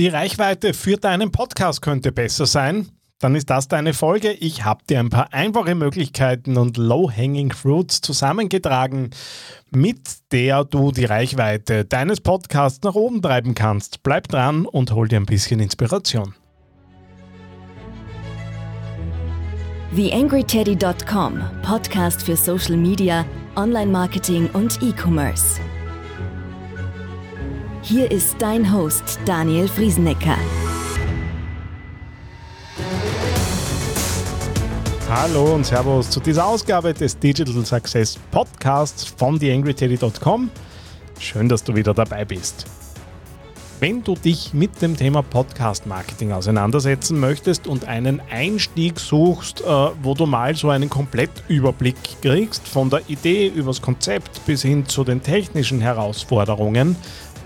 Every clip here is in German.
Die Reichweite für deinen Podcast könnte besser sein. Dann ist das deine Folge. Ich habe dir ein paar einfache Möglichkeiten und Low-Hanging Fruits zusammengetragen, mit der du die Reichweite deines Podcasts nach oben treiben kannst. Bleib dran und hol dir ein bisschen Inspiration. TheAngryTeddy.com, Podcast für Social Media, Online-Marketing und E-Commerce. Hier ist dein Host Daniel Friesenecker. Hallo und Servus zu dieser Ausgabe des Digital Success Podcasts von TheAngryTeddy.com. Schön, dass du wieder dabei bist. Wenn du dich mit dem Thema Podcast Marketing auseinandersetzen möchtest und einen Einstieg suchst, äh, wo du mal so einen Komplettüberblick kriegst, von der Idee übers Konzept bis hin zu den technischen Herausforderungen,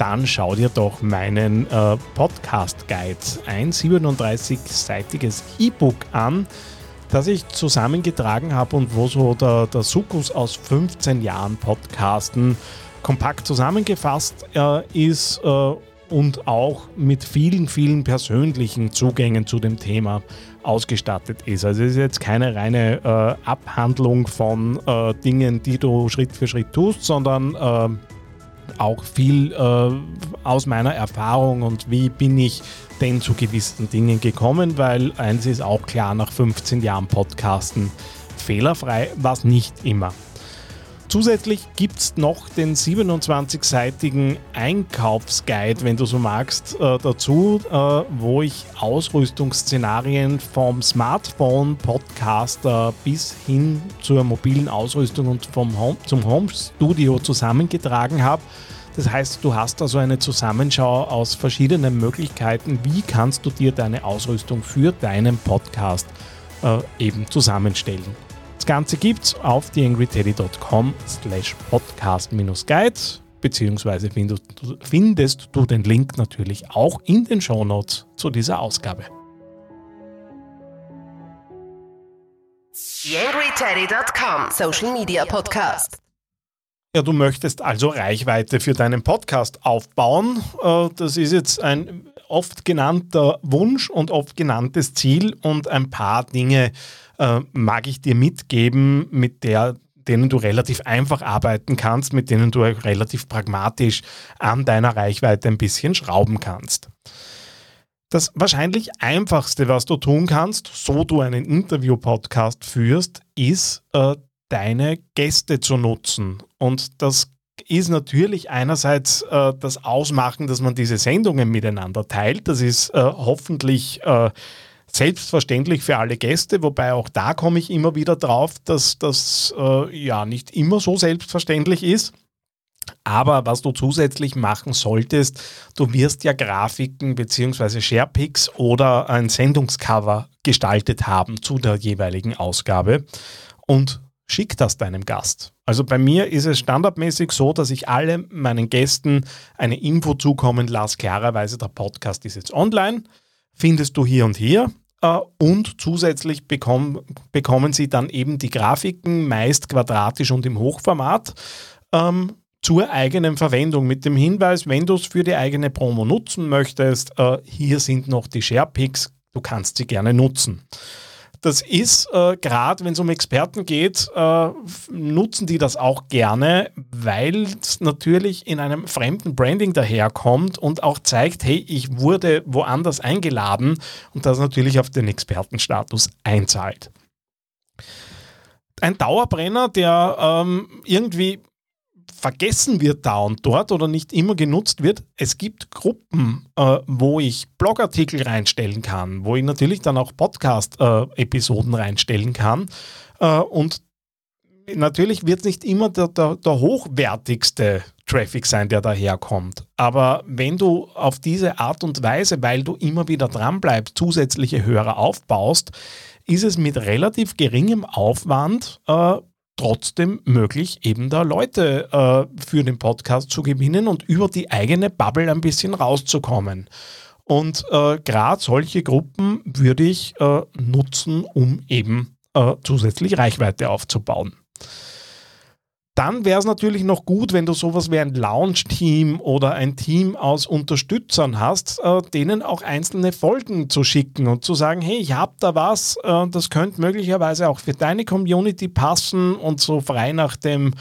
dann schau dir doch meinen äh, Podcast Guide, ein 37-seitiges E-Book an, das ich zusammengetragen habe und wo so der, der Sukkus aus 15 Jahren Podcasten kompakt zusammengefasst äh, ist äh, und auch mit vielen, vielen persönlichen Zugängen zu dem Thema ausgestattet ist. Also es ist jetzt keine reine äh, Abhandlung von äh, Dingen, die du Schritt für Schritt tust, sondern äh, auch viel äh, aus meiner Erfahrung und wie bin ich denn zu gewissen Dingen gekommen, weil eins ist auch klar, nach 15 Jahren Podcasten fehlerfrei war es nicht immer. Zusätzlich gibt es noch den 27-seitigen Einkaufsguide, wenn du so magst, äh, dazu, äh, wo ich Ausrüstungsszenarien vom Smartphone-Podcaster bis hin zur mobilen Ausrüstung und vom Home, zum Home-Studio zusammengetragen habe. Das heißt, du hast also eine Zusammenschau aus verschiedenen Möglichkeiten, wie kannst du dir deine Ausrüstung für deinen Podcast äh, eben zusammenstellen. Das Ganze gibt's auf theangryteddy.com slash podcast-guide beziehungsweise findest, findest du den Link natürlich auch in den Shownotes zu dieser Ausgabe. TheAngryTeddy.com Social Media Podcast. Ja, du möchtest also Reichweite für deinen Podcast aufbauen. Äh, das ist jetzt ein oft genannter Wunsch und oft genanntes Ziel und ein paar Dinge äh, mag ich dir mitgeben, mit der denen du relativ einfach arbeiten kannst, mit denen du relativ pragmatisch an deiner Reichweite ein bisschen schrauben kannst. Das wahrscheinlich einfachste, was du tun kannst, so du einen Interview-Podcast führst, ist, äh, deine Gäste zu nutzen. Und das ist natürlich einerseits äh, das Ausmachen, dass man diese Sendungen miteinander teilt. Das ist äh, hoffentlich äh, selbstverständlich für alle Gäste, wobei auch da komme ich immer wieder drauf, dass das äh, ja nicht immer so selbstverständlich ist. Aber was du zusätzlich machen solltest, du wirst ja Grafiken bzw. Sharepics oder ein Sendungscover gestaltet haben zu der jeweiligen Ausgabe und schick das deinem Gast. Also bei mir ist es standardmäßig so, dass ich alle meinen Gästen eine Info zukommen lasse. Klarerweise, der Podcast ist jetzt online, findest du hier und hier. Äh, und zusätzlich bekommen, bekommen Sie dann eben die Grafiken, meist quadratisch und im Hochformat, ähm, zur eigenen Verwendung mit dem Hinweis, wenn du es für die eigene Promo nutzen möchtest, äh, hier sind noch die Sharepics, du kannst sie gerne nutzen. Das ist, äh, gerade wenn es um Experten geht, äh, nutzen die das auch gerne, weil es natürlich in einem fremden Branding daherkommt und auch zeigt, hey, ich wurde woanders eingeladen und das natürlich auf den Expertenstatus einzahlt. Ein Dauerbrenner, der ähm, irgendwie vergessen wird da und dort oder nicht immer genutzt wird. Es gibt Gruppen, äh, wo ich Blogartikel reinstellen kann, wo ich natürlich dann auch Podcast-Episoden äh, reinstellen kann. Äh, und natürlich wird es nicht immer der, der, der, hochwertigste Traffic sein, der daherkommt. Aber wenn du auf diese Art und Weise, weil du immer wieder dran bleibst, zusätzliche Hörer aufbaust, ist es mit relativ geringem Aufwand äh, trotzdem möglich, eben da Leute äh, für den Podcast zu gewinnen und über die eigene Bubble ein bisschen rauszukommen. Und äh, gerade solche Gruppen würde ich äh, nutzen, um eben äh, zusätzlich Reichweite aufzubauen. Dann wäre es natürlich noch gut, wenn du sowas wie ein Launch-Team oder ein Team aus Unterstützern hast, äh, denen auch einzelne Folgen zu schicken und zu sagen, hey, ich habe da was, äh, das könnte möglicherweise auch für deine Community passen und so frei nach dem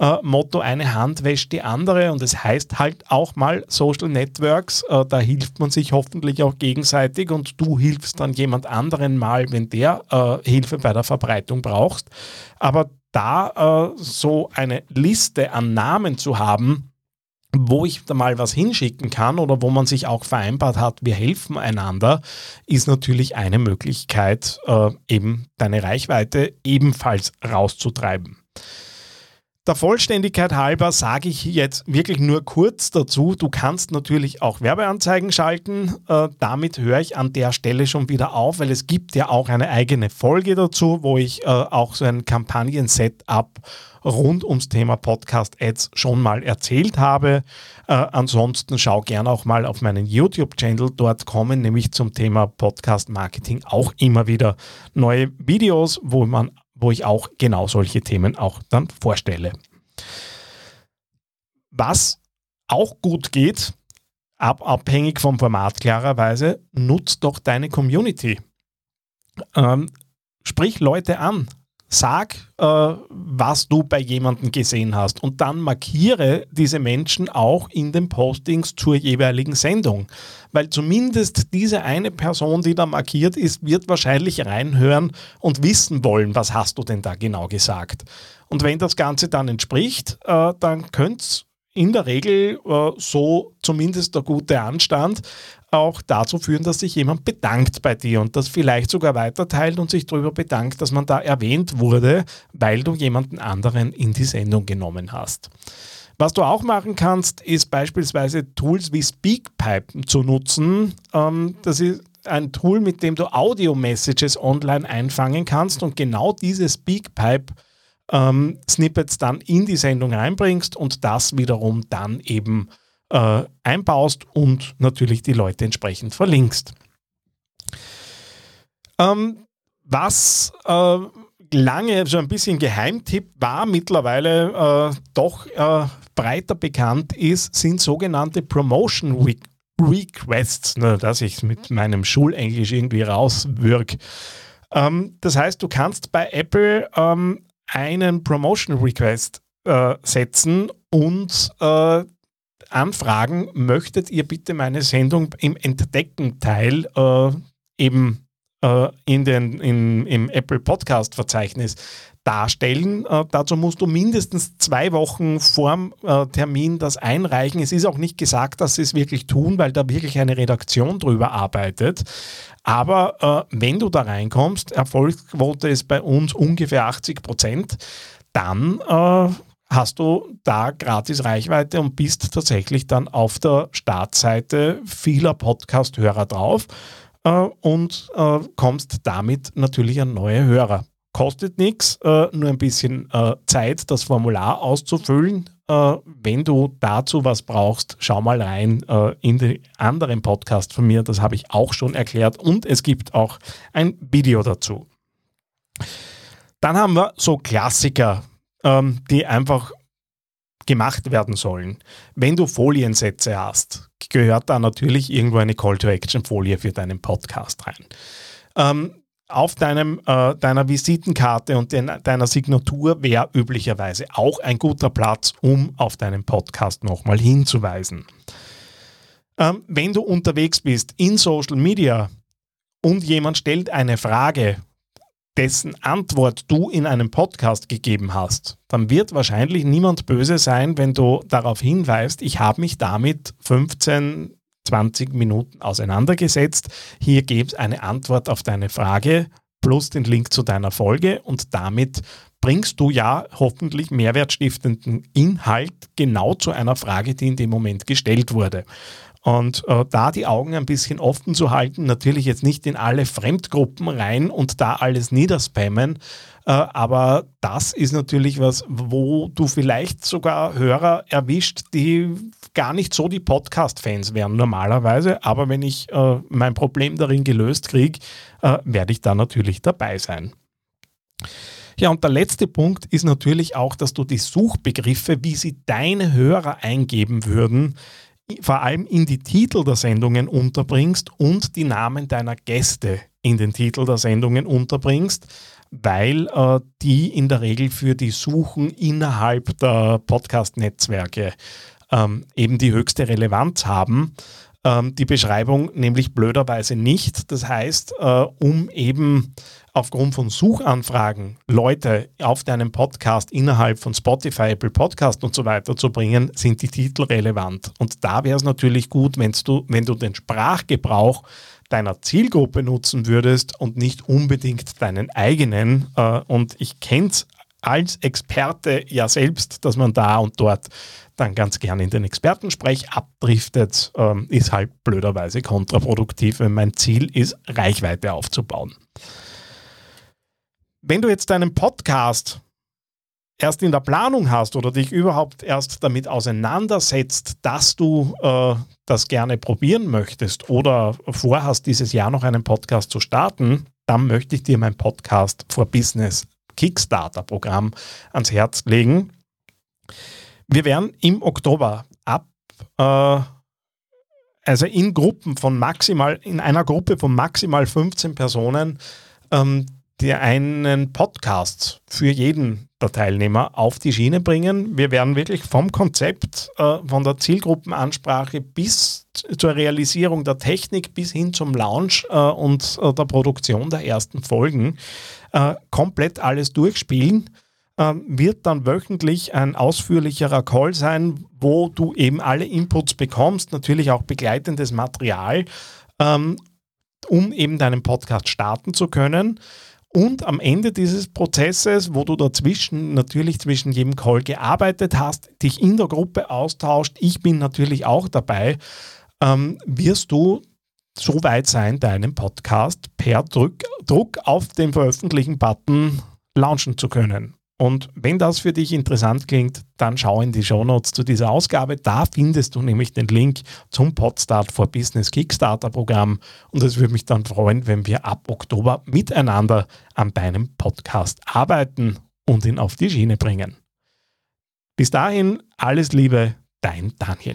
äh, Motto, eine Hand wäscht die andere und es das heißt halt auch mal Social Networks, äh, da hilft man sich hoffentlich auch gegenseitig und du hilfst dann jemand anderen mal, wenn der äh, Hilfe bei der Verbreitung braucht. Aber da äh, so eine Liste an Namen zu haben, wo ich da mal was hinschicken kann oder wo man sich auch vereinbart hat, wir helfen einander, ist natürlich eine Möglichkeit, äh, eben deine Reichweite ebenfalls rauszutreiben. Der Vollständigkeit halber sage ich jetzt wirklich nur kurz dazu. Du kannst natürlich auch Werbeanzeigen schalten. Äh, damit höre ich an der Stelle schon wieder auf, weil es gibt ja auch eine eigene Folge dazu, wo ich äh, auch so ein Kampagnen-Setup rund ums Thema Podcast-Ads schon mal erzählt habe. Äh, ansonsten schau gerne auch mal auf meinen YouTube-Channel. Dort kommen nämlich zum Thema Podcast-Marketing auch immer wieder neue Videos, wo man wo ich auch genau solche Themen auch dann vorstelle. Was auch gut geht, ab, abhängig vom Format klarerweise, nutzt doch deine Community. Ähm, sprich Leute an, Sag, äh, was du bei jemandem gesehen hast und dann markiere diese Menschen auch in den Postings zur jeweiligen Sendung. Weil zumindest diese eine Person, die da markiert ist, wird wahrscheinlich reinhören und wissen wollen, was hast du denn da genau gesagt. Und wenn das Ganze dann entspricht, äh, dann könnte es in der Regel äh, so zumindest der gute Anstand auch dazu führen, dass sich jemand bedankt bei dir und das vielleicht sogar weiterteilt und sich darüber bedankt, dass man da erwähnt wurde, weil du jemanden anderen in die Sendung genommen hast. Was du auch machen kannst, ist beispielsweise Tools wie Speakpipe zu nutzen. Ähm, das ist ein Tool, mit dem du Audio-Messages online einfangen kannst und genau diese Speakpipe ähm, Snippets dann in die Sendung reinbringst und das wiederum dann eben äh, einbaust und natürlich die Leute entsprechend verlinkst. Ähm, was äh, lange so ein bisschen Geheimtipp war, mittlerweile äh, doch äh, breiter bekannt ist, sind sogenannte Promotion Re Requests, ne, dass ich mit meinem Schulenglisch irgendwie rauswirke. Ähm, das heißt, du kannst bei Apple ähm, einen Promotion Request äh, setzen und äh, anfragen, möchtet ihr bitte meine Sendung im Entdecken-Teil äh, eben äh, in den, in, im Apple Podcast-Verzeichnis darstellen. Äh, dazu musst du mindestens zwei Wochen vorm äh, Termin das einreichen. Es ist auch nicht gesagt, dass sie es wirklich tun, weil da wirklich eine Redaktion drüber arbeitet. Aber äh, wenn du da reinkommst, Erfolgsquote ist bei uns ungefähr 80 Prozent, dann äh, hast du da gratis Reichweite und bist tatsächlich dann auf der Startseite vieler Podcast-Hörer drauf äh, und äh, kommst damit natürlich an neue Hörer. Kostet nichts, äh, nur ein bisschen äh, Zeit, das Formular auszufüllen. Äh, wenn du dazu was brauchst, schau mal rein äh, in den anderen Podcast von mir, das habe ich auch schon erklärt und es gibt auch ein Video dazu. Dann haben wir so Klassiker ähm, die einfach gemacht werden sollen. Wenn du Foliensätze hast, gehört da natürlich irgendwo eine Call-to-Action-Folie für deinen Podcast rein. Ähm, auf deinem, äh, deiner Visitenkarte und den, deiner Signatur wäre üblicherweise auch ein guter Platz, um auf deinen Podcast nochmal hinzuweisen. Ähm, wenn du unterwegs bist in Social Media und jemand stellt eine Frage dessen Antwort du in einem Podcast gegeben hast, dann wird wahrscheinlich niemand böse sein, wenn du darauf hinweist, ich habe mich damit 15, 20 Minuten auseinandergesetzt. Hier gibt es eine Antwort auf deine Frage plus den Link zu deiner Folge und damit bringst du ja hoffentlich mehrwertstiftenden Inhalt genau zu einer Frage, die in dem Moment gestellt wurde. Und äh, da die Augen ein bisschen offen zu halten, natürlich jetzt nicht in alle Fremdgruppen rein und da alles niederspammen, äh, aber das ist natürlich was, wo du vielleicht sogar Hörer erwischt, die gar nicht so die Podcast-Fans wären normalerweise, aber wenn ich äh, mein Problem darin gelöst kriege, äh, werde ich da natürlich dabei sein. Ja, und der letzte Punkt ist natürlich auch, dass du die Suchbegriffe, wie sie deine Hörer eingeben würden, vor allem in die Titel der Sendungen unterbringst und die Namen deiner Gäste in den Titel der Sendungen unterbringst, weil äh, die in der Regel für die Suchen innerhalb der Podcast-Netzwerke ähm, eben die höchste Relevanz haben. Ähm, die Beschreibung nämlich blöderweise nicht. Das heißt, äh, um eben aufgrund von Suchanfragen Leute auf deinem Podcast innerhalb von Spotify, Apple Podcast und so weiter zu bringen, sind die Titel relevant. Und da wäre es natürlich gut, du, wenn du den Sprachgebrauch deiner Zielgruppe nutzen würdest und nicht unbedingt deinen eigenen. Äh, und ich kenne es als Experte ja selbst, dass man da und dort dann ganz gerne in den Expertensprech abdriftet, ähm, ist halt blöderweise kontraproduktiv, wenn mein Ziel ist, Reichweite aufzubauen. Wenn du jetzt deinen Podcast erst in der Planung hast oder dich überhaupt erst damit auseinandersetzt, dass du äh, das gerne probieren möchtest oder vorhast, dieses Jahr noch einen Podcast zu starten, dann möchte ich dir mein Podcast for Business Kickstarter-Programm ans Herz legen. Wir werden im Oktober ab, äh, also in Gruppen von maximal, in einer Gruppe von maximal 15 Personen, ähm, die einen Podcast für jeden der Teilnehmer auf die Schiene bringen. Wir werden wirklich vom Konzept, äh, von der Zielgruppenansprache bis zur Realisierung der Technik bis hin zum Launch äh, und äh, der Produktion der ersten Folgen äh, komplett alles durchspielen ähm, wird dann wöchentlich ein ausführlicherer Call sein, wo du eben alle Inputs bekommst, natürlich auch begleitendes Material, ähm, um eben deinen Podcast starten zu können. Und am Ende dieses Prozesses, wo du dazwischen natürlich zwischen jedem Call gearbeitet hast, dich in der Gruppe austauscht, ich bin natürlich auch dabei, ähm, wirst du so weit sein, deinen Podcast per Druck, Druck auf den Veröffentlichen-Button launchen zu können. Und wenn das für dich interessant klingt, dann schau in die Shownotes zu dieser Ausgabe. Da findest du nämlich den Link zum Podstart for Business Kickstarter Programm. Und es würde mich dann freuen, wenn wir ab Oktober miteinander an deinem Podcast arbeiten und ihn auf die Schiene bringen. Bis dahin, alles Liebe, dein Daniel.